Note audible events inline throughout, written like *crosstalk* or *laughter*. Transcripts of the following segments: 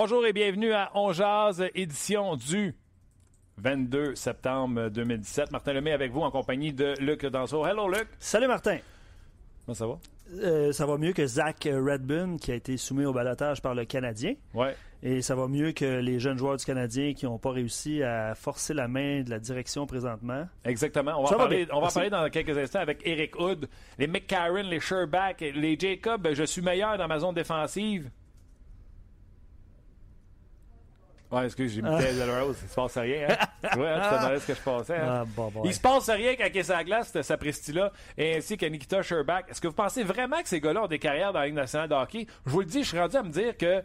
Bonjour et bienvenue à On Jazz, édition du 22 septembre 2017. Martin Lemay avec vous en compagnie de Luc Danseau. Hello Luc. Salut Martin. Comment ça va? Euh, ça va mieux que Zach Redburn qui a été soumis au balotage par le Canadien. Ouais. Et ça va mieux que les jeunes joueurs du Canadien qui n'ont pas réussi à forcer la main de la direction présentement. Exactement. On va, en parler, on va en parler dans quelques instants avec Eric Hood, les McCarron, les Sherback, les Jacob. Je suis meilleur dans ma zone défensive. Ouais, excuse, j'ai mis Ah. Taylor Rose. Il se passe rien, hein? Ouais, *laughs* hein, tu te demandais ce que je pensais. hein? Ah, bon, bon, Il se passe rien est sur la glace, cette sapristi-là, et ainsi que Nikita Sherback. Est-ce que vous pensez vraiment que ces gars-là ont des carrières dans la Ligue nationale de hockey? Je vous le dis, je suis rendu à me dire que.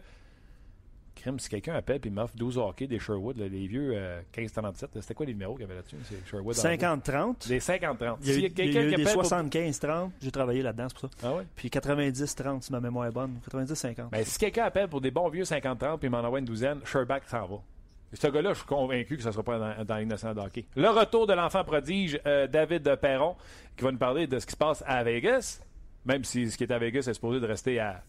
Crime, si quelqu'un appelle et m'offre 12 hockey des Sherwood, là, les vieux euh, 15-37, là, c'était quoi les numéros qu'il y avait là-dessus? C'est Sherwood? en haut. 50-30. Des 50-30. Il y a a quelqu'un qui appelle pour- 75-30. J'ai travaillé là-dedans, c'est pour ça. Ah ouais? Puis 90-30, si ma mémoire est bonne. 90-50. Ben, si quelqu'un appelle pour des bons vieux 50-30 puis m'en envoie une douzaine, Sherback s'en va. Ce gars-là, je suis convaincu que ça ne sera pas dans, dans la Ligue nationale de hockey. Le retour de l'enfant prodige, euh, David Perron, qui va nous parler de ce qui se passe à Vegas, même si ce qui est à Vegas est supposé de rester à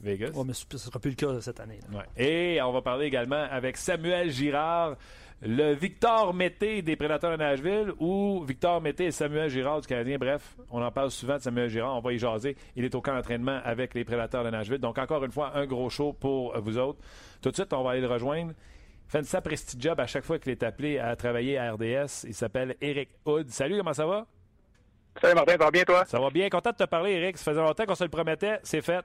Vegas. Ouais, mais ce ne sera plus le cas cette année. là. Ouais. Et on va parler également avec Samuel Girard, le Victor Mété des Prédateurs de Nashville ou Victor Mété et Samuel Girard du Canadien. Bref, on en parle souvent de Samuel Girard. On va y jaser. Il est au camp d'entraînement avec les Prédateurs de Nashville. Donc, encore une fois, un gros show pour vous autres. Tout de suite, on va aller le rejoindre. Il fait une sapristi job à chaque fois qu'il est appelé à travailler à RDS. Il s'appelle Eric Hood. Salut, comment ça va? Salut Martin, ça va bien toi? Ça va bien. Content de te parler, Eric. Ça faisait longtemps qu'on se le promettait. C'est fait.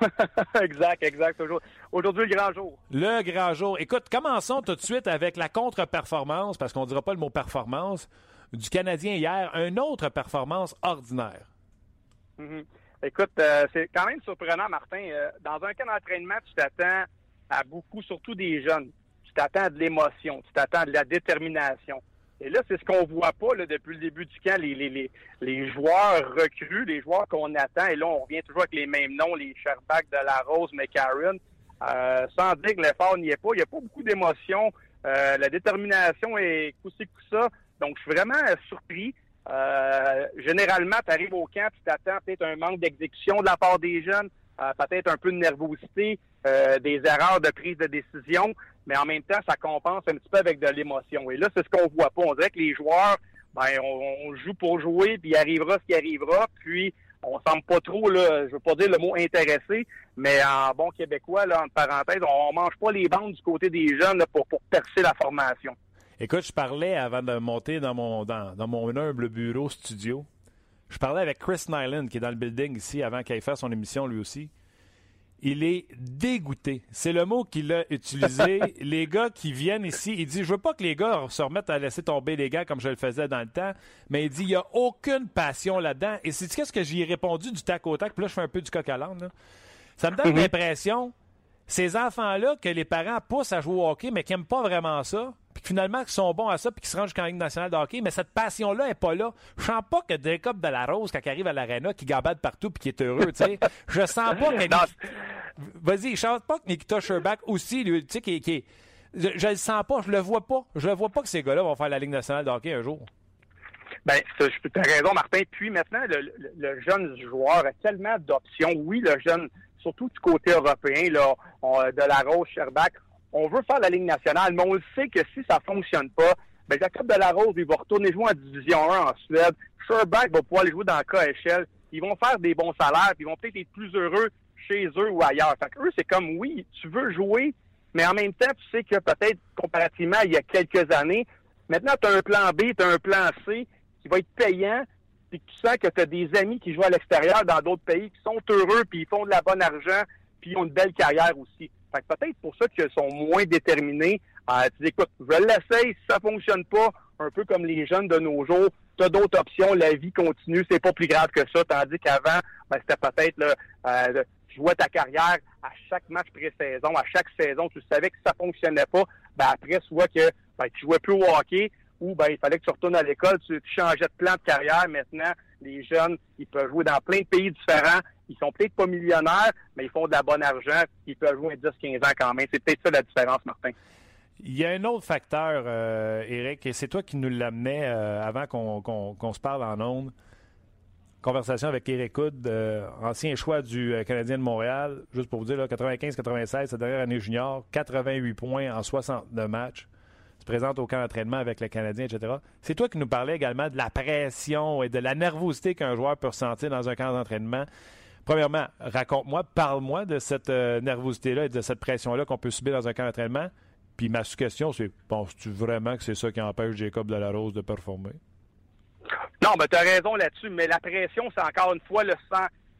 *laughs* exact, exact. Toujours- Aujourd'hui, le grand jour. Le grand jour. Écoute, commençons tout de suite avec la contre-performance, parce qu'on ne dira pas le mot performance, du Canadien hier. Une autre performance ordinaire. Mhm. Écoute, euh, c'est quand même surprenant, Martin. Euh, dans un camp d'entraînement, tu t'attends à beaucoup, surtout des jeunes. Tu t'attends à de l'émotion, tu t'attends à de la détermination. Et là, c'est ce qu'on voit pas là, depuis le début du camp, les, les, les, les joueurs recrues, les joueurs qu'on attend. Et là, on revient toujours avec les mêmes noms, les Sherbach, de la Rose, McCarron. Euh, sans dire que l'effort n'y est pas. Il n'y a pas beaucoup d'émotion. Euh, la détermination est coup-ci, coup-ça. Donc, je suis vraiment euh, surpris. Généralement, tu arrives au camp, tu t'attends peut-être un manque d'exécution de la part des jeunes, peut-être un peu de nervosité, euh, des erreurs de prise de décision, mais en même temps, ça compense un petit peu avec de l'émotion. Et là, c'est ce qu'on voit pas. On dirait que les joueurs, ben, on, on joue pour jouer, puis il arrivera ce qui arrivera, puis on semble pas trop, là, je veux pas dire le mot intéressé, mais en bon québécois, là, entre parenthèses, on mange pas les bandes du côté des jeunes pour, percer la formation. Écoute, je parlais avant de monter dans mon, dans mon humble bureau studio. Je parlais avec Chris Nyland, qui est dans le building ici, avant qu'il fasse son émission lui aussi. Il est dégoûté. C'est le mot qu'il a utilisé. *laughs* les gars qui viennent ici, il dit Je veux pas que les gars se remettent à laisser tomber les gars comme je le faisais dans le temps, mais il dit Il n'y a aucune passion là-dedans. Et c'est qu'est-ce que j'y ai répondu du tac au tac, puis là, je fais un peu du coq à l'âne. Ça me donne l'impression, ces enfants-là, que les parents poussent à jouer au hockey, mais qui n'aiment pas vraiment ça, finalement, qui sont bons à ça, puis qui se rendent jusqu'en Ligue nationale de hockey, mais cette passion-là n'est pas là. Je sens pas que Jacob de la Rose, quand il arrive à l'aréna, qui gambade partout puis qui est heureux, tu sais. Je sens pas que... *laughs* Vas-y, je sens pas que Nikita Sherbach aussi, lui, tu sais, qui, qui est... Je, je le sens pas, je le vois pas. Je le vois pas que ces gars-là vont faire la Ligue nationale de hockey un jour. Ben, tu as raison, Martin. Puis maintenant, le, le- le jeune joueur a tellement d'options. Oui, le jeune, surtout du côté européen, là, on- de la Rose, Sherbach, on veut faire la Ligue nationale, mais on sait que si ça fonctionne pas, ben, Jacob de la Rose, il va retourner jouer en Division 1 en Suède. Sherbach va pouvoir aller jouer dans le KHL. Ils vont faire des bons salaires, puis ils vont peut-être être plus heureux chez eux ou ailleurs. Fait que eux, c'est comme, oui, tu veux jouer, mais en même temps, tu sais que peut-être comparativement à il y a quelques années, maintenant, tu as un plan B, tu as un plan C qui va être payant, puis tu sens que tu as des amis qui jouent à l'extérieur dans d'autres pays, qui sont heureux, puis ils font de la bonne argent, puis ils ont une belle carrière aussi. Fait que peut-être pour ça qu'ils sont moins déterminés. Euh, tu dis, écoute, je l'essaye, ça fonctionne pas, un peu comme les jeunes de nos jours, tu as d'autres options, la vie continue, c'est pas plus grave que ça, tandis qu'avant, ben, c'était peut-être euh, jouer ta carrière à chaque match pré-saison, à chaque saison, tu savais que ça fonctionnait pas, ben après, soit que ben, tu jouais plus au hockey ou ben, il fallait que tu retournes à l'école, tu, changeais de plan de carrière. Maintenant, les jeunes, ils peuvent jouer dans plein de pays différents. Ils sont peut-être pas millionnaires, mais ils font de la bonne argent. Ils peuvent jouer 10-15 ans quand même. C'est peut-être ça la différence, Martin. Il y a un autre facteur, euh, Eric, et c'est toi qui nous l'amenais euh, avant qu'on se parle en ondes. Conversation avec Eric Hood, euh, ancien choix du Canadien de Montréal. Juste pour vous dire, 95-96, sa dernière année junior, 88 points en 62 matchs. Se présente au camp d'entraînement avec le Canadien, etc. C'est toi qui nous parlais également de la pression et de la nervosité qu'un joueur peut ressentir dans un camp d'entraînement. Premièrement, raconte-moi, parle-moi de cette nervosité-là et de cette pression-là qu'on peut subir dans un camp d'entraînement. Puis ma question, c'est penses-tu vraiment que c'est ça qui empêche Jacob Delarose de performer? Non, mais tu as raison là-dessus, mais la pression, c'est encore une fois le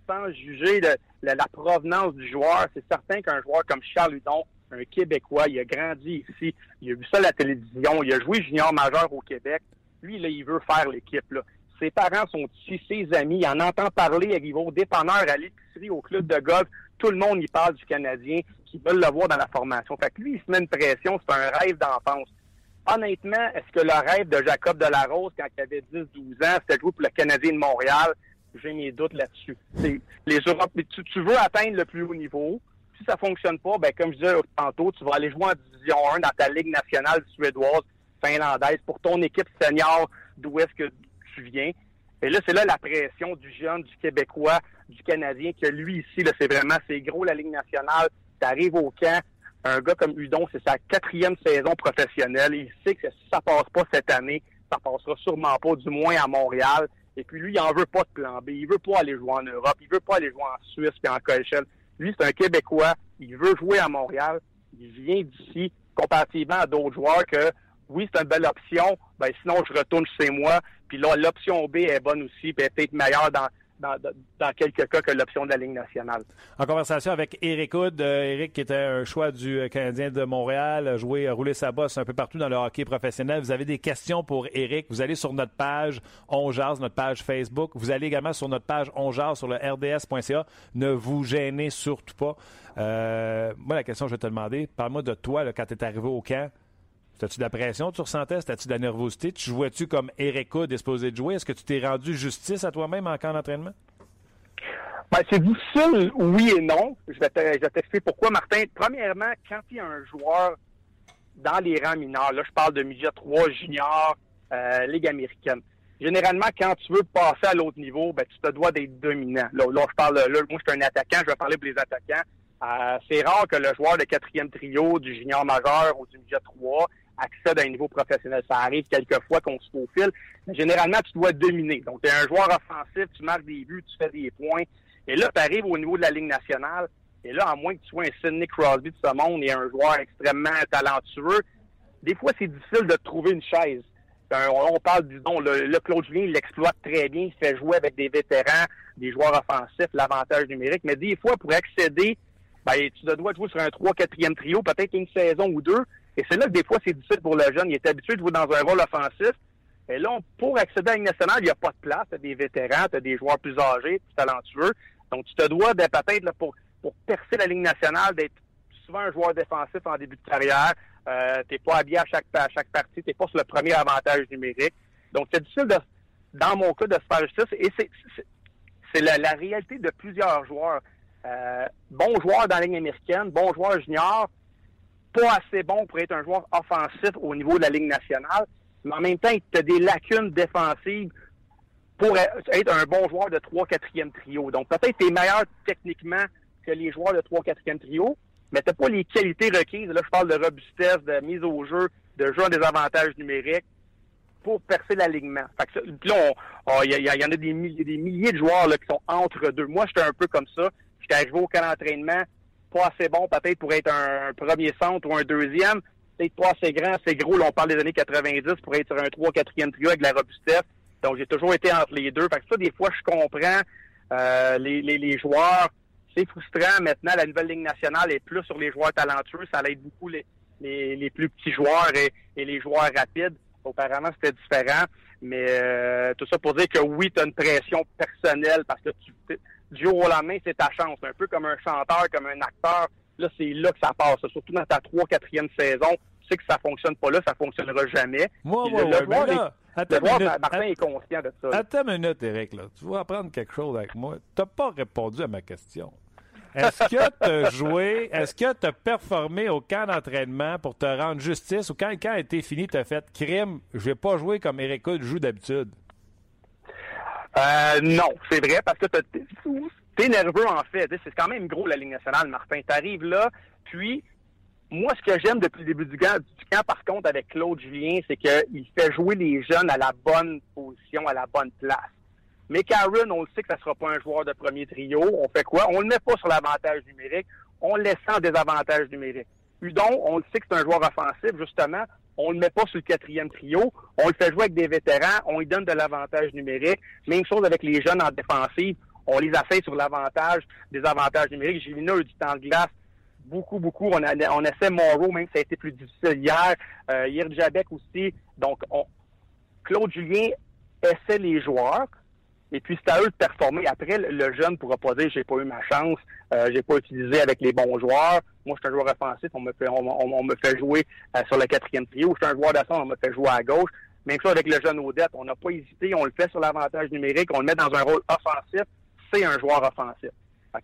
sans juger de, la provenance du joueur. C'est certain qu'un joueur comme Charles Hudon, un Québécois, il a grandi ici, il a vu ça à la télévision, il a joué junior majeur au Québec. Lui, là, il veut faire l'équipe. Ses parents sont ici, ses amis, il en entend parler, il va au dépanneur, à l'épicerie, au club de golf. Tout le monde y parle du Canadien qui veulent le voir dans la formation. Fait que lui, il se met une pression, c'est un rêve d'enfance. Honnêtement, est-ce que le rêve de Jacob Delarose, quand il avait 10-12 ans, c'était jouer pour le Canadien de Montréal? J'ai mes doutes là-dessus. Les Europes, tu, veux atteindre le plus haut niveau. Si ça fonctionne pas, ben comme je disais tantôt, tu vas aller jouer en Division 1 dans ta Ligue nationale suédoise, finlandaise, pour ton équipe senior d'où est-ce que tu viens. Et là, c'est là la pression du jeune, du Québécois, du Canadien, que lui ici, là, c'est vraiment, c'est gros la Ligue nationale, tu au camp, un gars comme Udon, c'est sa quatrième saison professionnelle. Il sait que si ça passe pas cette année, ça passera sûrement pas, du moins à Montréal. Et puis lui, il en veut pas de plan B. Il veut pas aller jouer en Europe. Il veut pas aller jouer en Suisse et en Coachelle. Lui, c'est un Québécois. Il veut jouer à Montréal. Il vient d'ici, comparativement à d'autres joueurs que oui, c'est une belle option. Ben, sinon, je retourne chez moi. Puis là, l'option B est bonne aussi, puis peut-être meilleure dans, dans, quelques cas que l'option de la Ligue nationale. En conversation avec Eric Hood, Eric euh, qui était un choix du euh, Canadien de Montréal, a joué, a roulé sa bosse un peu partout dans le hockey professionnel. Vous avez des questions pour Eric, vous allez sur notre page On notre page Facebook. Vous allez également sur notre page On sur le rds.ca. Ne vous gênez surtout pas. Euh, moi, la question que je vais te demander, parle-moi de toi quand tu es arrivé au camp. T'as-tu de la pression? Tu ressentais? T'as-tu de la nervosité? Tu jouais-tu comme Erika disposé de jouer? Est-ce que tu t'es rendu justice à toi-même en camp d'entraînement? Ben, c'est difficile, oui et non. Je vais t'expliquer pourquoi, Martin. Premièrement, quand il y a un joueur dans les rangs mineurs, là, je parle de midget 3, junior, euh, Ligue américaine. Généralement, quand tu veux passer à l'autre niveau, ben, tu te dois d'être dominant. Là, je parle, là, moi, je suis un attaquant, je vais parler pour les attaquants. Euh, c'est rare que le joueur de quatrième trio du junior majeur ou du midget 3 accède à un niveau professionnel. Ça arrive quelquefois qu'on se faufile, mais généralement, tu dois dominer. Donc, tu es un joueur offensif, tu marques des buts, tu fais des points. Et là, tu arrives au niveau de la Ligue nationale, et là, à moins que tu sois un Sidney Crosby de ce monde et un joueur extrêmement talentueux, des fois, c'est difficile de trouver une chaise. On parle, disons, le, le Claude Julien, il l'exploite très bien, il fait jouer avec des vétérans, des joueurs offensifs, l'avantage numérique, mais des fois, pour accéder, ben, tu dois jouer sur un 3-4e trio, peut-être une saison ou deux, et c'est là que des fois, c'est difficile pour le jeune. Il est habitué de jouer dans un rôle offensif. Et là, pour accéder à une nationale, il n'y a pas de place. Tu as des vétérans, tu des joueurs plus âgés, plus talentueux. Donc, tu te dois peut-être pour, pour percer la Ligue nationale, d'être souvent un joueur défensif en début de carrière. Euh, tu n'es pas habillé à chaque, à chaque partie. Tu n'es pas sur le premier avantage numérique. Donc, c'est difficile, de, dans mon cas, de se faire justice. Et c'est la, la, réalité de plusieurs joueurs. Euh, bons joueurs dans la Ligue américaine, bons joueurs juniors, pas assez bon pour être un joueur offensif au niveau de la Ligue nationale, mais en même temps, tu as des lacunes défensives pour être un bon joueur de 3-4e trio. Donc, peut-être tu es meilleur techniquement que les joueurs de 3-4e trio, mais tu pas les qualités requises. Là, je parle de robustesse, de mise au jeu, de jeu en désavantage numérique pour percer l'alignement. Là, il y, en a des milliers, des milliers de joueurs là, qui sont entre deux. Moi, j'étais un peu comme ça. J'étais arrivé au camp d'entraînement, pas assez bon peut-être pour être un premier centre ou un deuxième. Peut-être pas assez grand, assez gros. Là, on parle des années 90 pour être sur un 3 4e trio avec de la robustesse. Donc, j'ai toujours été entre les deux. Fait que ça, des fois, je comprends euh, les, joueurs. C'est frustrant. Maintenant, la nouvelle Ligue nationale est plus sur les joueurs talentueux. Ça aide beaucoup les, plus petits joueurs et, et, les joueurs rapides. Auparavant, c'était différent. Mais euh, tout ça pour dire que oui, tu as une pression personnelle parce que tu, du jour au lendemain, c'est ta chance. Un peu comme un chanteur, comme un acteur. Là, c'est là que ça passe. Surtout dans ta trois, quatrième saison. Tu sais que ça fonctionne pas là, ça fonctionnera jamais. Moi, Puis moi, le- ouais, mais là, le minute. Martin est conscient de ça. Attends une minute, Eric. Là. Tu vas apprendre quelque chose avec moi. Tu n'as pas répondu à ma question. Est-ce que tu as *laughs* joué, est-ce que tu as performé au camp d'entraînement pour te rendre justice ou quand le camp a été fini, tu as fait crime, je vais pas jouer comme Eric joue d'habitude? Euh, non, c'est vrai, parce que t'es nerveux, en fait. C'est quand même gros, la Ligue nationale, Martin. T'arrives là, puis moi, ce que j'aime depuis le début du camp, du camp, par contre, avec Claude Julien, c'est qu'il fait jouer les jeunes à la bonne position, à la bonne place. Mais Karen, on le sait que ça sera pas un joueur de premier trio. On fait quoi? On le met pas sur l'avantage numérique. On le laisse en désavantage numérique. Udon, on le sait que c'est un joueur offensif, justement. On le met pas sur le quatrième trio. On le fait jouer avec des vétérans. On lui donne de l'avantage numérique. Même chose avec les jeunes en défensive. On les affecte sur l'avantage, des avantages numériques. Gélina a eu du temps de glace. Beaucoup, beaucoup. On, a, on essaie Morrow, même si ça a été plus difficile hier. Euh, hier, Jabek aussi. Donc, on, Claude Julien essaie les joueurs. Et puis, c'est à eux de performer. Après, le- jeune ne pourra pas dire j'ai pas eu ma chance, euh, j'ai pas utilisé avec les bons joueurs. Moi, je suis un joueur offensif, on me fait, on, me fait jouer euh, sur le quatrième trio. Je suis un joueur d'assaut, on me fait jouer à gauche. Même chose avec le jeune Odette. On n'a pas hésité, on le fait sur l'avantage numérique, on le met dans un rôle offensif. C'est un joueur offensif.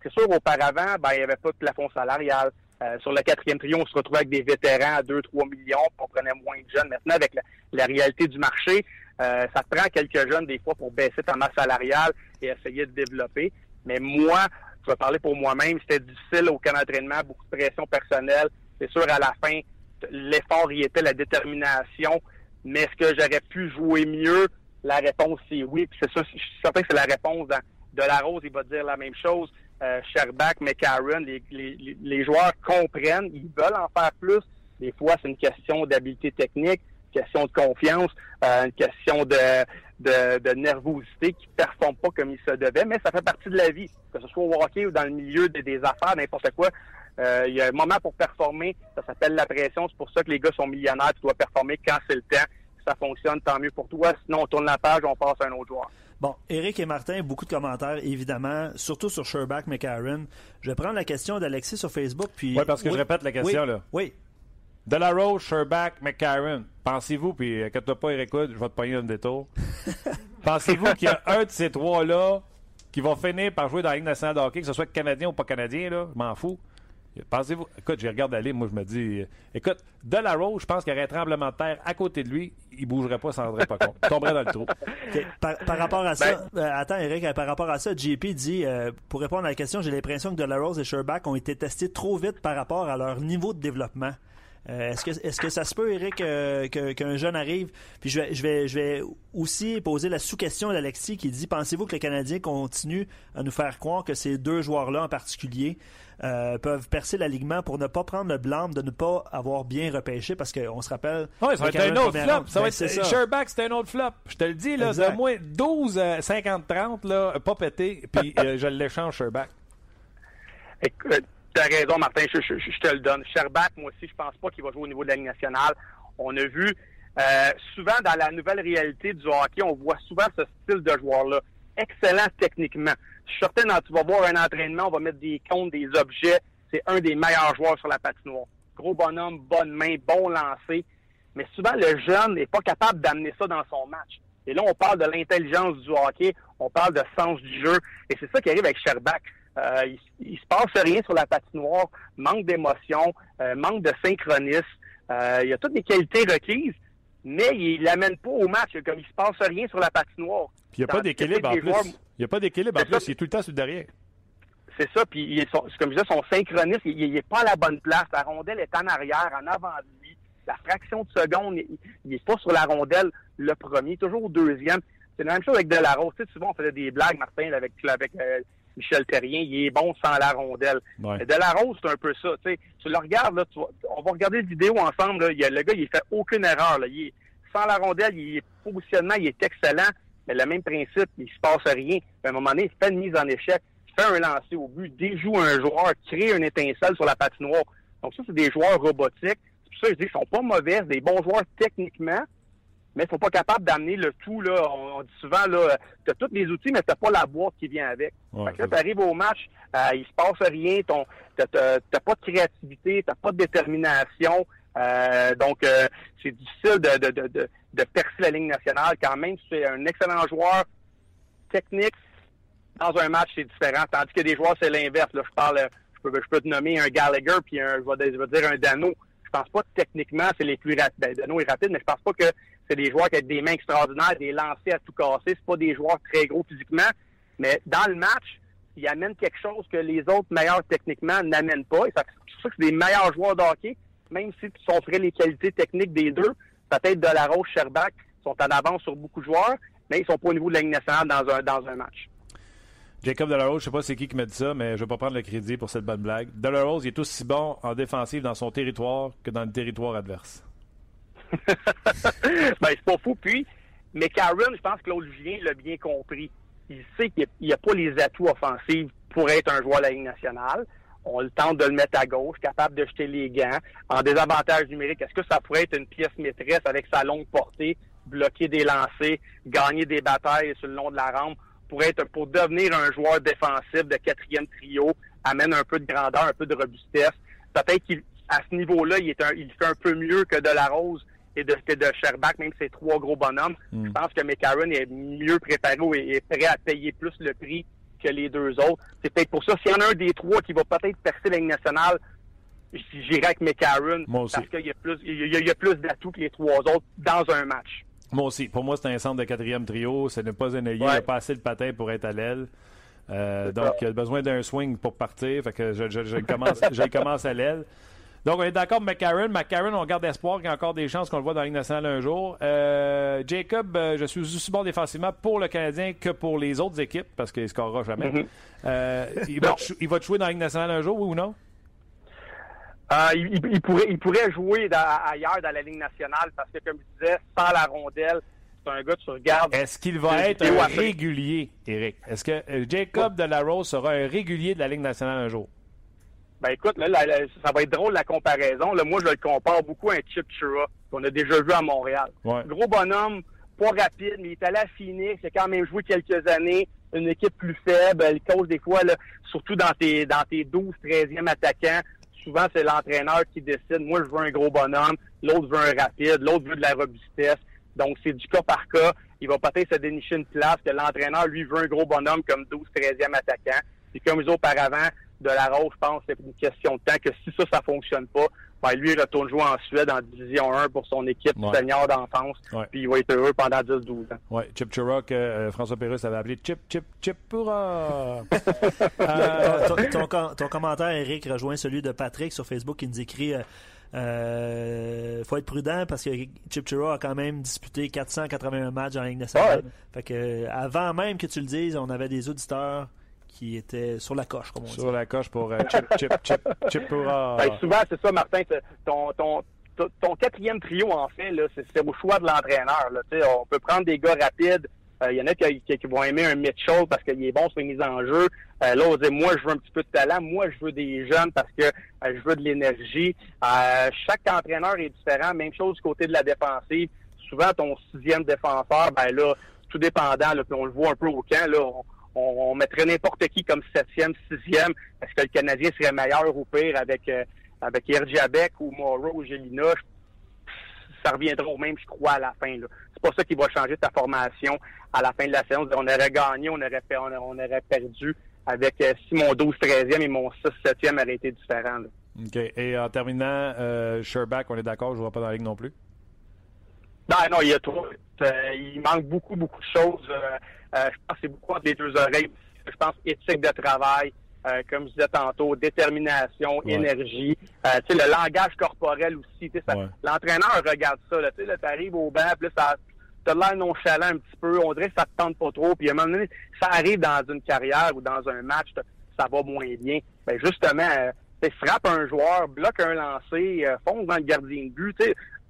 C'est sûr, auparavant, ben, il n'y avait pas de plafond salarial. Euh, sur le quatrième trio, on se retrouvait avec des vétérans à 2-3 millions, on prenait moins de jeunes. Maintenant, avec la réalité du marché, euh, ça te prend quelques jeunes des fois pour baisser ta masse salariale et essayer de développer. Mais moi, je vais parler pour moi-même, c'était difficile au camp d'entraînement, beaucoup de pression personnelle. C'est sûr, à la fin, l'effort y était, la détermination. Mais est-ce que j'aurais pu jouer mieux? La réponse, c'est oui. Puis c'est ça, je suis certain que c'est la réponse dans de la Rose, il va dire la même chose. Euh, Sherbach, McCarron, les, les, les joueurs comprennent, ils veulent en faire plus. Des fois, c'est une question d'habileté technique, question de confiance, euh, une question de, de, de nervosité qui ne performe pas comme il se devait, mais ça fait partie de la vie. Que ce soit au hockey ou dans le milieu des, des affaires, n'importe quoi. Euh, il y a un moment pour performer, ça s'appelle la pression. C'est pour ça que les gars sont millionnaires, tu dois performer quand c'est le temps. Si ça fonctionne, tant mieux pour toi. Sinon, on tourne la page, on passe à un autre joueur. Bon, Eric et Martin, beaucoup de commentaires, évidemment, surtout sur Sherbach, McCarron. Je vais prendre la question d'Alexis sur Facebook. puis Oui, parce que je répète la question, Oui, là. Oui. Delarose, Sherbach, McCarron. Pensez-vous, puis inquiète-toi pas, Eric je vais te pogner un détour. *laughs* Pensez-vous qu'il y a un de ces trois-là qui va finir par jouer dans la Ligue nationale de hockey, que ce soit canadien ou pas canadien, là, je m'en fous. Pensez-vous, écoute, j'ai regardé aller, moi je me dis, euh, écoute, Delarose, je pense qu'il y aurait un tremblement de terre à côté de lui, il bougerait pas, s'en rendrait pas compte. Il tomberait dans le trou. *laughs* Par, par rapport à ça, euh, attends, Eric, euh, par rapport à ça, JP dit, euh, pour répondre à la question, j'ai l'impression que Delarose et Sherbach ont été testés trop vite par rapport à leur niveau de développement. Euh, est-ce que est-ce que ça se peut, Eric, euh, que- qu'un jeune arrive? Puis je vais je vais je vais aussi poser la sous-question d'Alexis qui dit pensez-vous que le Canadien continue à nous faire croire que ces deux joueurs-là en particulier euh, peuvent percer l'alignement pour ne pas prendre le blâme de ne pas avoir bien repêché? Parce qu'on se rappelle. Oui, ça va être un autre flop. Ça va Ben, être. Sherbach, c'est un autre flop. Je te le dis, là, de moins 12, euh, 50, 30, là, pas pété, puis euh, je l'échange Sherbach. Écoute, t'as raison, Martin, je, je- je te le donne. Sherbach, moi aussi, je pense pas qu'il va jouer au niveau de la Ligue nationale. On a vu euh, souvent dans la nouvelle réalité du hockey, on voit souvent ce style de joueur-là. Excellent techniquement. Je suis certain, quand tu vas voir un entraînement, on va mettre des comptes, des objets. C'est un des meilleurs joueurs sur la patinoire. Gros bonhomme, bonne main, bon lancer. Mais souvent, le jeune n'est pas capable d'amener ça dans son match. Et là, on parle de l'intelligence du hockey, on parle de sens du jeu. Et c'est ça qui arrive avec Sherbach. Euh, il, il se passe rien sur la patinoire, manque d'émotion, euh, manque de synchronisme. Euh, il a toutes les qualités requises, mais il l'amène pas au match. Comme il se passe rien sur la patinoire. Puis il n'y a pas d'équilibre en plus. Il n'y a pas d'équilibre en plus. Il est tout le temps sur le derrière. C'est ça, puis il est son- comme je disais, son synchronisme, il, il est pas à la bonne place. La rondelle est en arrière, en avant de lui. La fraction de seconde, il, il est pas sur la rondelle le premier, toujours au deuxième. C'est la même chose avec Delarose. Tu sais, souvent, on faisait des blagues, Martin, avec euh, Michel Terrien. Il est bon sans la rondelle. Ouais. Mais Delarose, c'est un peu ça. Tu le regardes, là, tu vas- on va regarder la vidéo ensemble. Là, il le gars, il fait aucune erreur. Là. Il est, sans la rondelle, il est positionnement, il est excellent. Mais le même principe, il se passe rien. À un moment donné, il fait une mise en échec, il fait un lancer au but, déjoue un joueur, crée une étincelle sur la patinoire. Donc ça, c'est des joueurs robotiques. C'est pour ça que je dis qu'ils sont pas mauvais, c'est des bons joueurs techniquement, mais il faut pas capable d'amener le tout. Là, on, dit souvent, là, tu as tous les outils, mais tu pas la boîte qui vient avec. Ouais, tu arrives au match, euh, il se passe rien, tu n'as pas de créativité, tu pas de détermination. Euh, donc, euh, c'est difficile de, de, de, de, percer la ligne nationale. Quand même, tu es un excellent joueur technique. Dans un match, c'est différent. Tandis que des joueurs, c'est l'inverse. Là, je parle, je peux, je peux te nommer un Gallagher puis un, je vais, je vais dire un Dano. Je pense pas que techniquement, c'est les plus rapides. Ben, est rapide, mais je pense pas que c'est des joueurs qui ont des mains extraordinaires, des lancers à tout casser. C'est pas des joueurs très gros physiquement. Mais dans le match, ils amènent quelque chose que les autres meilleurs techniquement n'amènent pas. C'est ça que c'est des meilleurs joueurs de hockey, même si tu ferais les qualités techniques des deux. Peut-être de la Rose, Sherbach sont en avance sur beaucoup de joueurs, mais ils sont pas au niveau de la nationale dans un, dans un match. Jacob Delarose, je sais pas c'est qui qui m'a dit ça, mais je vais pas prendre le crédit pour cette bonne blague. Delarose, il est aussi bon en défensive dans son territoire que dans le territoire adverse. *laughs* ben, c'est pas fou. Puis, mais Karen, je pense que Claude Julien l'a bien compris. Il sait qu'il n'y a, pas les atouts offensifs pour être un joueur de la Ligue nationale. On le tente de le mettre à gauche, capable de jeter les gants. En désavantage numérique, est-ce que ça pourrait être une pièce maîtresse avec sa longue portée, bloquer des lancers, gagner des batailles sur le long de la rampe? Pour être pour devenir un joueur défensif de quatrième trio, amène un peu de grandeur, un peu de robustesse. Peut-être qu'à ce niveau-là, il, est il fait un peu mieux que de la Rose et de, de Sherbach, même ces trois gros bonhommes. Hmm. Je pense que McCarron est mieux préparé et est prêt à payer plus le prix que les deux autres. C'est peut-être pour ça, s'il y en a un des trois qui va peut-être percer la Ligue nationale, j'irai avec McCarron parce qu'il y a plus, il y a plus d'atouts que les trois autres dans un match. Moi aussi. Pour moi, c'est un centre de quatrième trio. Ce n'est pas un ailier. Il n'a pas assez de patin pour être à l'aile. Euh, donc, il a besoin d'un swing pour partir. Fait que je, je, je commence, je commence à l'aile. Donc, on est d'accord avec McCarron. McCarron, on garde espoir qu'il y a encore des chances qu'on le voit dans la Ligue nationale un jour. Euh, Jacob, euh, je suis aussi bon défensivement pour le Canadien que pour les autres équipes parce qu'il ne scorera jamais. Mm-hmm. il, va il va te jouer dans la Ligue nationale un jour, oui ou non? Euh, il, pourrait, il pourrait jouer ailleurs dans la Ligue nationale parce que, comme je disais, sans la rondelle, c'est un gars que tu regardes. Est-ce qu'il va être un régulier, Eric? Est-ce que euh, Jacob de la Rose sera un régulier de la Ligue nationale un jour? Ben écoute, là, ça va être drôle la comparaison. Là, moi, je le compare beaucoup à un Chip Chura qu'on a déjà vu à Montréal. Gros bonhomme, pas rapide, mais il est allé à Phoenix, il a quand même joué quelques années. Une équipe plus faible, il cause des fois, là, surtout dans tes, dans tes 12, 13e attaquants, souvent, c'est l'entraîneur qui décide. Moi, je veux un gros bonhomme. L'autre veut un rapide. L'autre veut de la robustesse. Donc, c'est du cas par cas. Il va peut-être se dénicher une place que l'entraîneur, lui, veut un gros bonhomme comme 12, 13e attaquant. Puis comme auparavant, de la Rose, je pense c'est une question de temps que si ça, ça fonctionne pas, ben, lui, il retourne jouer en Suède en Division 1 pour son équipe senior d'enfance. Puis il va être heureux pendant 10-12 ans. Oui, Chip Chirac, euh, François Pérus avait appelé Chip, Chip, Chip Pourra. *laughs* euh, ton, ton, commentaire, Eric, rejoint celui de Patrick sur Facebook qui nous écrit. Euh, euh faut être prudent parce que Chip Chira a quand même disputé 481 matchs en Ligue nationale. Fait que avant même que tu le dises, on avait des auditeurs qui était sur la coche, comme on dit. Sur la coche pour euh, Chip, Chip, Chip, Chip pour... Ben, souvent, c'est ça, Martin. Ton, ton, ton, quatrième trio, en fait, c'est au choix de l'entraîneur. On peut prendre des gars rapides. Il euh, y en a qui, qui, vont aimer un Mitchell parce qu'il est bon sur les mises en jeu. Euh, là, on dit, moi, je veux un petit peu de talent. Moi, je veux des jeunes parce que euh, je veux de l'énergie. chaque entraîneur est différent. Même chose du côté de la défensive. Souvent, ton sixième défenseur, ben là, tout dépendant, là, puis on le voit un peu au camp, là, on, mettrait n'importe qui comme septième, sixième. Est-ce que le Canadien serait meilleur ou pire avec euh, avec ou Moreau ou Gelina? Ça reviendra au même, je crois, à la fin. C'est pas ça qui va changer ta formation à la fin de la séance. On aurait gagné, on aurait, on aurait, perdu avec euh, si mon 12-13e et mon 6-7e auraient été différents. OK. Et en terminant, euh, Sherbach, on est d'accord, je ne vois pas dans la ligue non plus? Non, non, il y a trop. Euh, il manque beaucoup, beaucoup de choses. Euh, je pense que c'est beaucoup entre les deux oreilles. Je pense éthique de travail, euh, comme je disais tantôt, détermination, énergie. Euh, tu sais, le langage corporel aussi. L'entraîneur regarde ça. Tu sais, arrives au banc, puis ça t'as l'air nonchalant un petit peu. On dirait que ça te tente pas trop. Puis à un moment donné, ça arrive dans une carrière ou dans un match, ça va moins bien. Ben justement, tu frappe un joueur, bloque un lancer, fonce dans le gardien de but.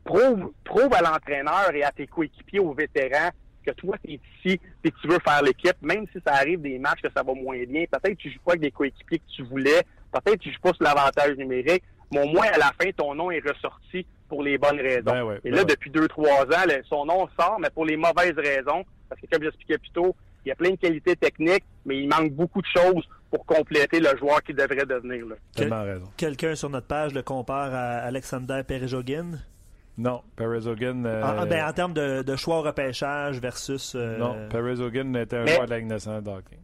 Prouve, prouve à l'entraîneur et à tes coéquipiers, aux vétérans, que toi, tu es ici et que tu veux faire l'équipe, même si ça arrive des matchs que ça va moins bien. Peut-être que tu joues pas avec des coéquipiers que tu voulais. Peut-être que tu joues pas sur l'avantage numérique. Mais au moins, à la fin, ton nom est ressorti pour les bonnes raisons. Ben ouais, Et ben là, ouais. depuis deux, trois ans, son nom sort, mais pour les mauvaises raisons. Parce que comme j'expliquais plus tôt, il y a plein de qualités techniques, mais il manque beaucoup de choses pour compléter le joueur qu'il devrait devenir. Raison. Quelqu'un sur notre page le compare à Alexander Perejogin. Non, Perez Hogan. euh, En, ben, en termes de, de choix au repêchage versus. euh, Non, Perez Hogan était un Mais- joueur de la Ligue nationale de hockey.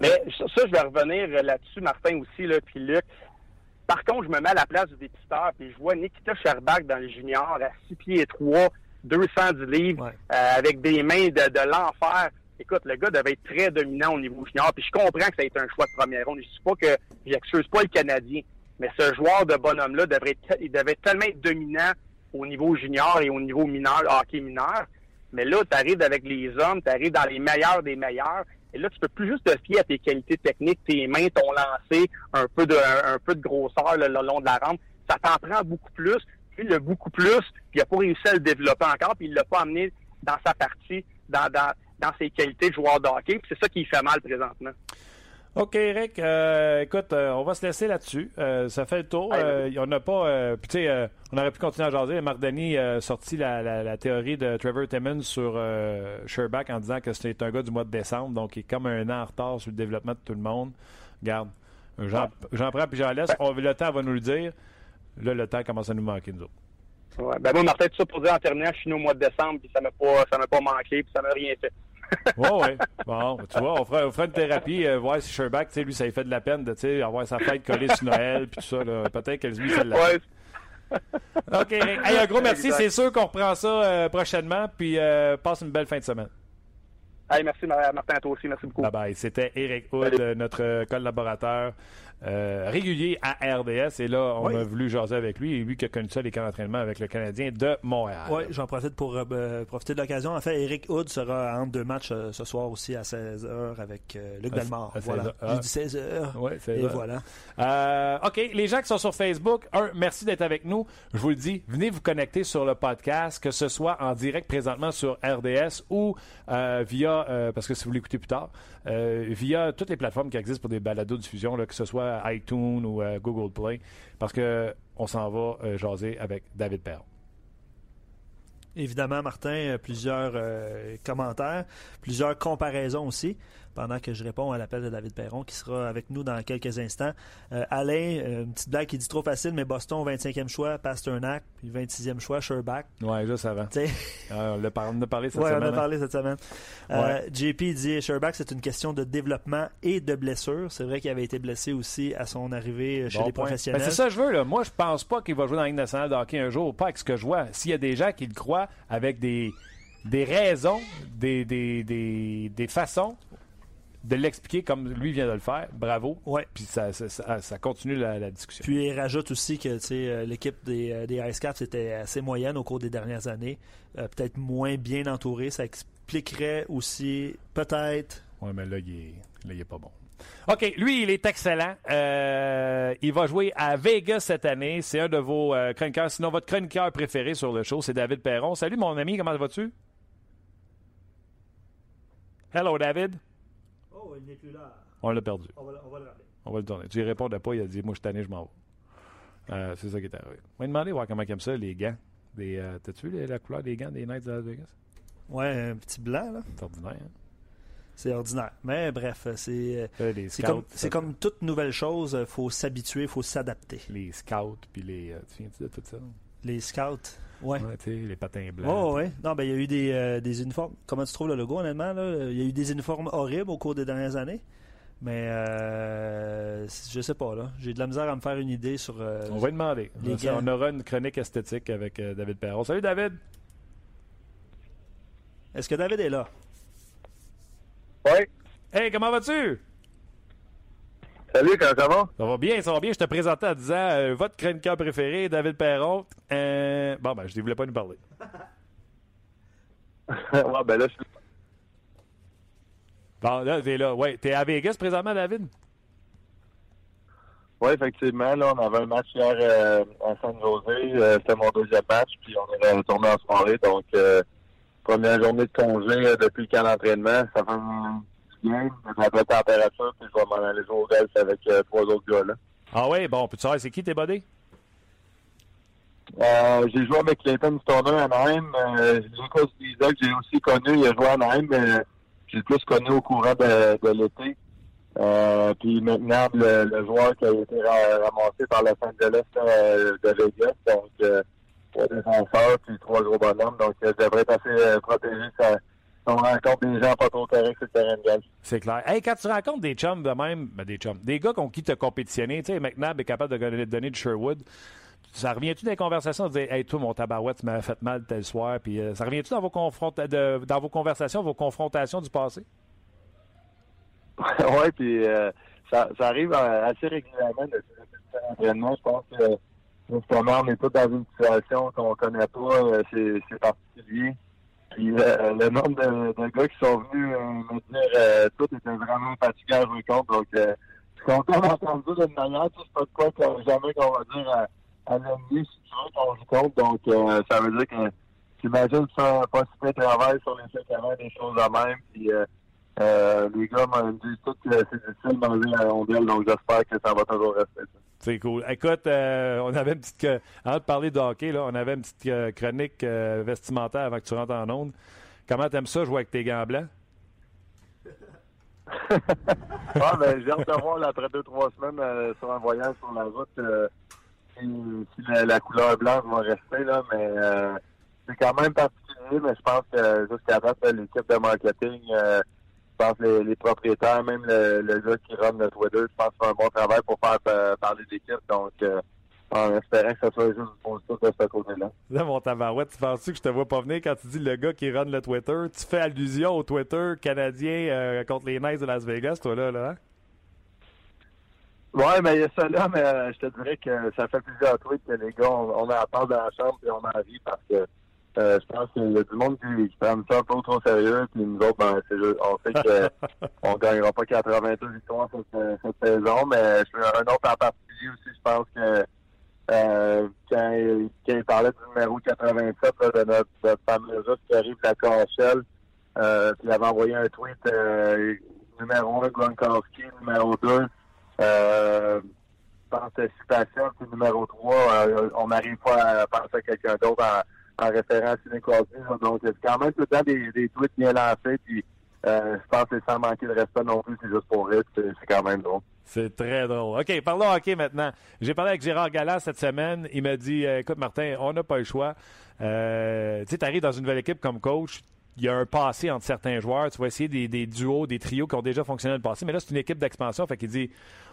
Mais ça, ça, je vais revenir là-dessus, Martin aussi, là, puis Luc. Par contre, je me mets à la place du dépisteur, puis je vois Nikita Sherbak dans les juniors à 6 pieds 3, 210 livres, Ouais. euh, avec des mains de, de l'enfer. Écoute, le gars devait être très dominant au niveau junior, puis je comprends que ça a été un choix de première ronde. Je ne dis pas que j'excuse pas le Canadien, mais ce joueur de bonhomme-là devrait être, il devait tellement être dominant au niveau junior et au niveau mineur, hockey mineur. Mais là, tu arrives avec les hommes, tu arrives dans les meilleurs des meilleurs. Et là, tu peux plus juste te fier à tes qualités techniques, tes mains, ton lancer, un peu de, un, peu de grosseur le, le long de la rampe. Ça t'en prend beaucoup plus. Puis il a beaucoup plus, puis il n'a pas réussi à le développer encore, puis il l'a pas amené dans sa partie, dans, dans, dans ses qualités de joueur de hockey. C'est ça qui fait mal présentement. OK, Eric. euh, écoute, euh, on va se laisser là-dessus. Euh, ça fait le tour. Ouais, Euh, on n'a pas. Puis, tu sais, on aurait pu continuer à jaser. Marc Denis a sorti la, la- la théorie de Trevor Timmons sur Sherbach en disant que c'est un gars du mois de décembre, donc il est comme un an en retard sur le développement de tout le monde. Regarde, j'en j'en prends puis j'en laisse. On- le temps va nous le dire. Là, le temps commence à nous manquer, nous autres. Ouais. Ben moi, Martin, tout ça pour dire en terminant, je suis né au mois de décembre, puis ça m'a pas, ça m'a pas manqué, puis ça m'a rien fait. Ouais, ouais. Bon, tu vois, on fera, on fera une thérapie, euh, voir si Sherbach, tu sais, lui, ça lui fait de la peine de, tu sais, avoir sa fête collée sur Noël, puis tout ça. Peut-être que lui, ça l'a. Ouais, OK. Hey, un gros merci. C'est sûr qu'on reprend ça euh, prochainement. Puis euh, passe une belle fin de semaine. Hey, merci Martin, à toi aussi, merci beaucoup. Bye bye. C'était Eric Hood, Salut. notre collaborateur euh, régulier à RDS. Et là, on Oui. a voulu jaser avec lui. Et lui qui a connu ça, les camps d'entraînement avec le Canadien de Montréal. Oui, j'en profite pour euh, euh, profiter de l'occasion. En fait, Eric Hood sera entre deux matchs euh, ce soir aussi à 16h avec Luc Bellemare. Voilà. 16h. J'ai dit 16h. Ouais, c'est Et voilà. OK, les gens qui sont sur Facebook, un, merci d'être avec nous. Je vous le dis, venez vous connecter sur le podcast, que ce soit en direct présentement sur RDS ou via, parce que si vous l'écoutez plus tard, via toutes les plateformes qui existent pour des balados diffusion, là, que ce soit iTunes ou euh, Google Play, parce que on s'en va euh, jaser avec David Perron. Évidemment, Martin, euh, plusieurs euh, commentaires, plusieurs comparaisons aussi, pendant que je réponds à l'appel de David Perron, qui sera avec nous dans quelques instants. Euh, Alain, euh, une petite blague qui dit trop facile, mais Boston, 25e choix, Pasternak, puis 26e choix, Sherbach. Ouais, juste avant. *laughs* Euh, on, l'a par- parlé cette ouais, on semaine. a hein. parlé cette semaine. Ouais. Euh, JP dit Sherbach, c'est une question de développement et de blessure. C'est vrai qu'il avait été blessé aussi à son arrivée chez Bon les point. professionnels. Ben, c'est ça que je veux. Là. Moi, je pense pas qu'il va jouer dans la Ligue nationale de hockey un jour, pas avec ce que je vois. S'il y a des gens qui le croient avec des, des raisons, des, des, des, des façons de l'expliquer comme lui vient de le faire, bravo. Ouais. Puis ça, ça, ça- ça continue la, la discussion. Puis il rajoute aussi que euh, l'équipe des, euh, des Ice Caps était assez moyenne au cours des dernières années. Euh, peut-être moins bien entourée. Ça expliquerait aussi, peut-être. Ouais, mais là, il est, là, il est pas bon. OK, lui, il est excellent. Euh, il va jouer à Vegas cette année. C'est un de vos euh, chroniqueurs. Sinon, votre chroniqueur préféré sur le show, c'est David Perron. Salut, mon ami, comment vas-tu? Hello, David. Oh, il n'est plus là. On l'a perdu. On va, le rappeler. On va le tourner. Tu lui répondais pas, il a dit Moi, je suis tanné, je m'en vais. Euh, c'est ça qui est arrivé. On va lui demander voir comment il aime ça, les gants. Des, euh, T'as-tu vu les- la couleur des gants des Knights de Las Vegas? Ouais, un petit blanc, là. C'est ordinaire. Hein? C'est ordinaire. Mais bref, c'est. euh, comme, comme toute nouvelle chose, il faut s'habituer, il faut s'adapter. Les scouts, puis les. euh, tu viens-tu de tout ça? Les scouts, ouais. Ouais, tu sais, les patins blancs. Oh, ouais. Non, ben, il y a eu des, euh, des uniformes. Comment tu trouves le logo, honnêtement? Là? Il y a eu des uniformes horribles au cours des dernières années. Mais, euh, je sais pas, là. J'ai de la misère à me faire une idée sur. euh, On va demander. Les on aura une chronique esthétique avec euh, David Perron. Salut, David. Est-ce que David est là? Oui. Hey, comment vas-tu? Salut, comment ça va? Ça va bien, ça va bien. Je te présentais en disant euh, votre chroniqueur préféré, David Perron. Euh, Bon, ben, je ne voulais pas nous parler. *laughs* ouais, ben là, je Bon, là, t'es là. Ouais, t'es à Vegas présentement, David? Oui, effectivement. Là, on avait un match hier euh, à San Jose. Euh, C'était mon deuxième match, puis on est retourné en soirée. Donc, première journée de congé depuis le camp d'entraînement. Ça fait bien, la bonne température, puis je vais m'en aller jouer au golf avec euh, trois autres gars. Là. Ah ouais, bon, peux-tu savoir c'est qui tes buddies? Euh, j'ai joué avec Clayton Stoner à Anaheim. Euh, Lucas Isaac, j'ai aussi connu, il a joué à Anaheim, mais j'ai plus connu au courant de, de l'été. Euh, puis maintenant, le, le, joueur qui a été ramassé par Los Angeles euh, de Vegas, donc euh, trois défenseurs puis trois gros bonhommes, donc euh, je devrais être assez protégé. Ça, on rencontre des gens pas trop corrects sur le terrain de golf. C'est clair. Hey, quand tu rencontres des chums de même, ben des chums, des gars qui te compétitionner, tu sais, McNabb est capable de donner de Sherwood. Ça revient-tu dans les conversations de dire Hey, toi, mon tabarouette, tu m'as fait mal tel soir? Puis ça revient-tu dans vos, de, dans vos conversations, vos confrontations du passé? *laughs* oui, puis euh, ça, ça, arrive euh, assez régulièrement. Je pense que justement, on est tous dans une situation qu'on connaît pas, euh, c'est particulier. Puis le nombre de, de, gars qui sont venus me dire tout était vraiment fatigué à jouer contre. Donc je suis content d'entendre ça d'une manière. C'est pas de quoi que jamais qu'on va dire à, à l'ennemi si tu veux qu'on contre. Donc ça veut dire que j'imagine ça pas si de travail sur les y avait des choses à même. Puis euh, les gars m'ont dit tout que c'est difficile d'enlever la rondelle, donc j'espère que ça va toujours rester C'est cool. Écoute, euh, on avait une petite. Avant de parler de hockey, là, on avait une petite euh, chronique euh, vestimentaire avant que tu rentres en onde. Comment t'aimes ça jouer avec tes gants blancs? ouais, *laughs* ben, j'ai hâte de voir après deux, trois semaines sur un voyage sur la route si, la, couleur blanche va rester, là, mais c'est quand même particulier, mais je pense que jusqu'à date, l'équipe de marketing pense que les, propriétaires, même le, le, gars qui run le Twitter, je pense font un bon travail pour faire euh, parler d'équipe. Donc, euh, en espérant que ce soit juste positif de ce côté-là. Là, mon tabarouette, tu penses-tu que je te vois pas venir quand tu dis le gars qui run le Twitter? Tu fais allusion au Twitter canadien euh, contre les Knights de Las Vegas, toi, là, là? Hein? Ouais, mais il y a ça là, mais je te dirais que ça fait plusieurs tweets que les gars, on, on à part dans la chambre et on en rit parce que euh, je pense qu'il y a du monde qui, qui prend ça un peu trop sérieux. Puis nous autres, ben, c'est juste, on sait qu'on *laughs* ne gagnera pas 82 victoires cette, cette saison. Mais je un autre en particulier aussi, je pense que euh, quand, quand, il parlait du numéro 87 là, de notre, notre fameux russe qui arrive à Corchel, euh, puis il avait envoyé un tweet euh, numéro 1 Gronkowski, numéro 2 euh, participation, puis numéro 3, euh, on n'arrive pas à penser à quelqu'un d'autre en en référence à Crosby. Donc, c'est quand même tout le temps des, tweets bien lancés. Puis, euh, je pense que sans manquer de respect non plus, c'est juste pour rire. C'est quand même drôle. C'est très drôle. OK, parlons hockey maintenant. J'ai parlé avec Gérard Gallas cette semaine. Il m'a dit euh, Écoute, Martin, on n'a pas le choix. Euh, tu sais, tu arrives dans une nouvelle équipe comme coach. Il y a un passé entre certains joueurs. Tu vas essayer des, duos, des trios qui ont déjà fonctionné dans le passé. Mais là, c'est une équipe d'expansion. Fait qu'il dit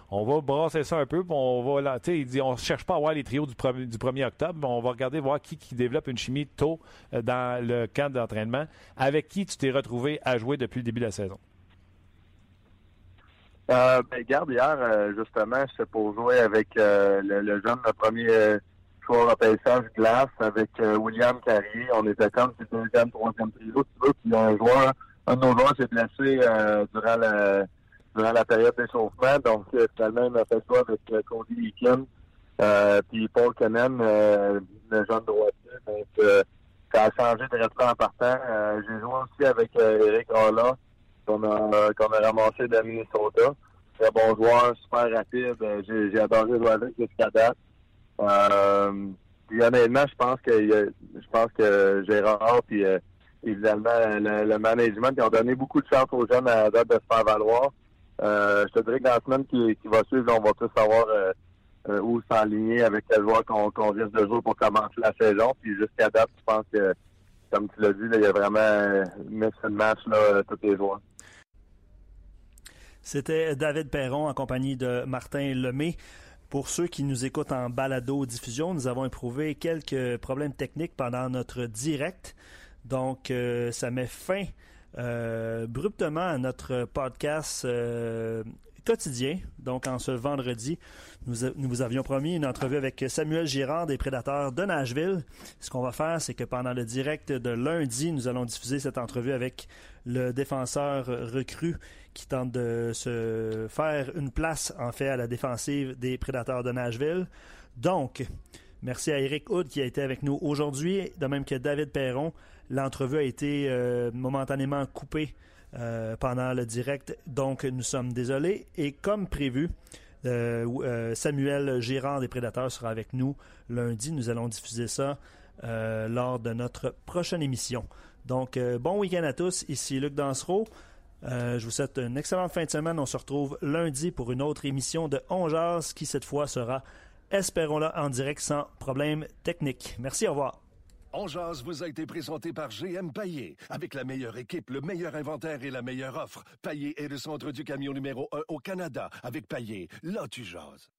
on va brasser ça un peu, on va là, il dit on cherche pas à voir les trios du, du 1er octobre, on va regarder voir qui, développe une chimie tôt euh, dans le camp d'entraînement. Avec qui tu t'es retrouvé à jouer depuis le début de la saison? Euh, ben, garde, hier, euh, justement, c'est pour jouer avec euh, le, jeune, le premier joueur à glace, avec William Carrier. On était comme le deuxième, troisième trio, tu veux, puis un joueur, un de nos joueurs s'est blessé durant la durant la période d'échauffement. Donc, euh, finalement, il m'a fait ça avec euh, Cody Eakin, euh, puis Paul Cannon, euh, le jeune droitier. Donc, euh, ça a changé directement en partant. J'ai joué aussi avec Eric Rolla, qu'on a, qu'on a ramassé de Minnesota. Très bon joueur, super rapide. J'ai adoré jouer avec jusqu'à date. Puis honnêtement, je pense que je pense que Gérard puis évidemment le, le, management ils ont donné beaucoup de chance aux jeunes à date de se faire valoir. Euh, je te dirais que dans la semaine qui, qui va suivre, on va plus savoir euh, euh, où s'enligner avec quel joueur qu'on risque de jouer pour commencer la saison. Puis jusqu'à date, je pense que, comme tu l'as dit, il y a vraiment mis de match là, tous les joueurs. C'était David Perron en compagnie de Martin Lemay. Pour ceux qui nous écoutent en balado-diffusion, nous avons éprouvé quelques problèmes techniques pendant notre direct. Donc, ça met fin euh, bruptement à notre podcast euh, quotidien. Donc, en ce vendredi, nous, nous, vous avions promis une entrevue avec Samuel Girard des Prédateurs de Nashville. Ce qu'on va faire, c'est que pendant le direct de lundi, nous allons diffuser cette entrevue avec le défenseur recru qui tente de se faire une place, en fait, à la défensive des Prédateurs de Nashville. Donc, merci à Eric Hood qui a été avec nous aujourd'hui, de même que David Perron. L'entrevue a été euh, momentanément coupée euh, pendant le direct, donc nous sommes désolés. Et comme prévu, Samuel Gérard des Prédateurs sera avec nous lundi. Nous allons diffuser ça lors de notre prochaine émission. Donc, bon week-end à tous. Ici Luc Dansereau. Je vous souhaite une excellente fin de semaine. On se retrouve lundi pour une autre émission de On qui cette fois sera, espérons-le, en direct sans problème technique. Merci, au revoir. On vous a été présenté par GM Paillé. Avec la meilleure équipe, le meilleur inventaire et la meilleure offre. Paillé est le centre du camion numéro 1 au Canada. Avec Paillé, là tu jases.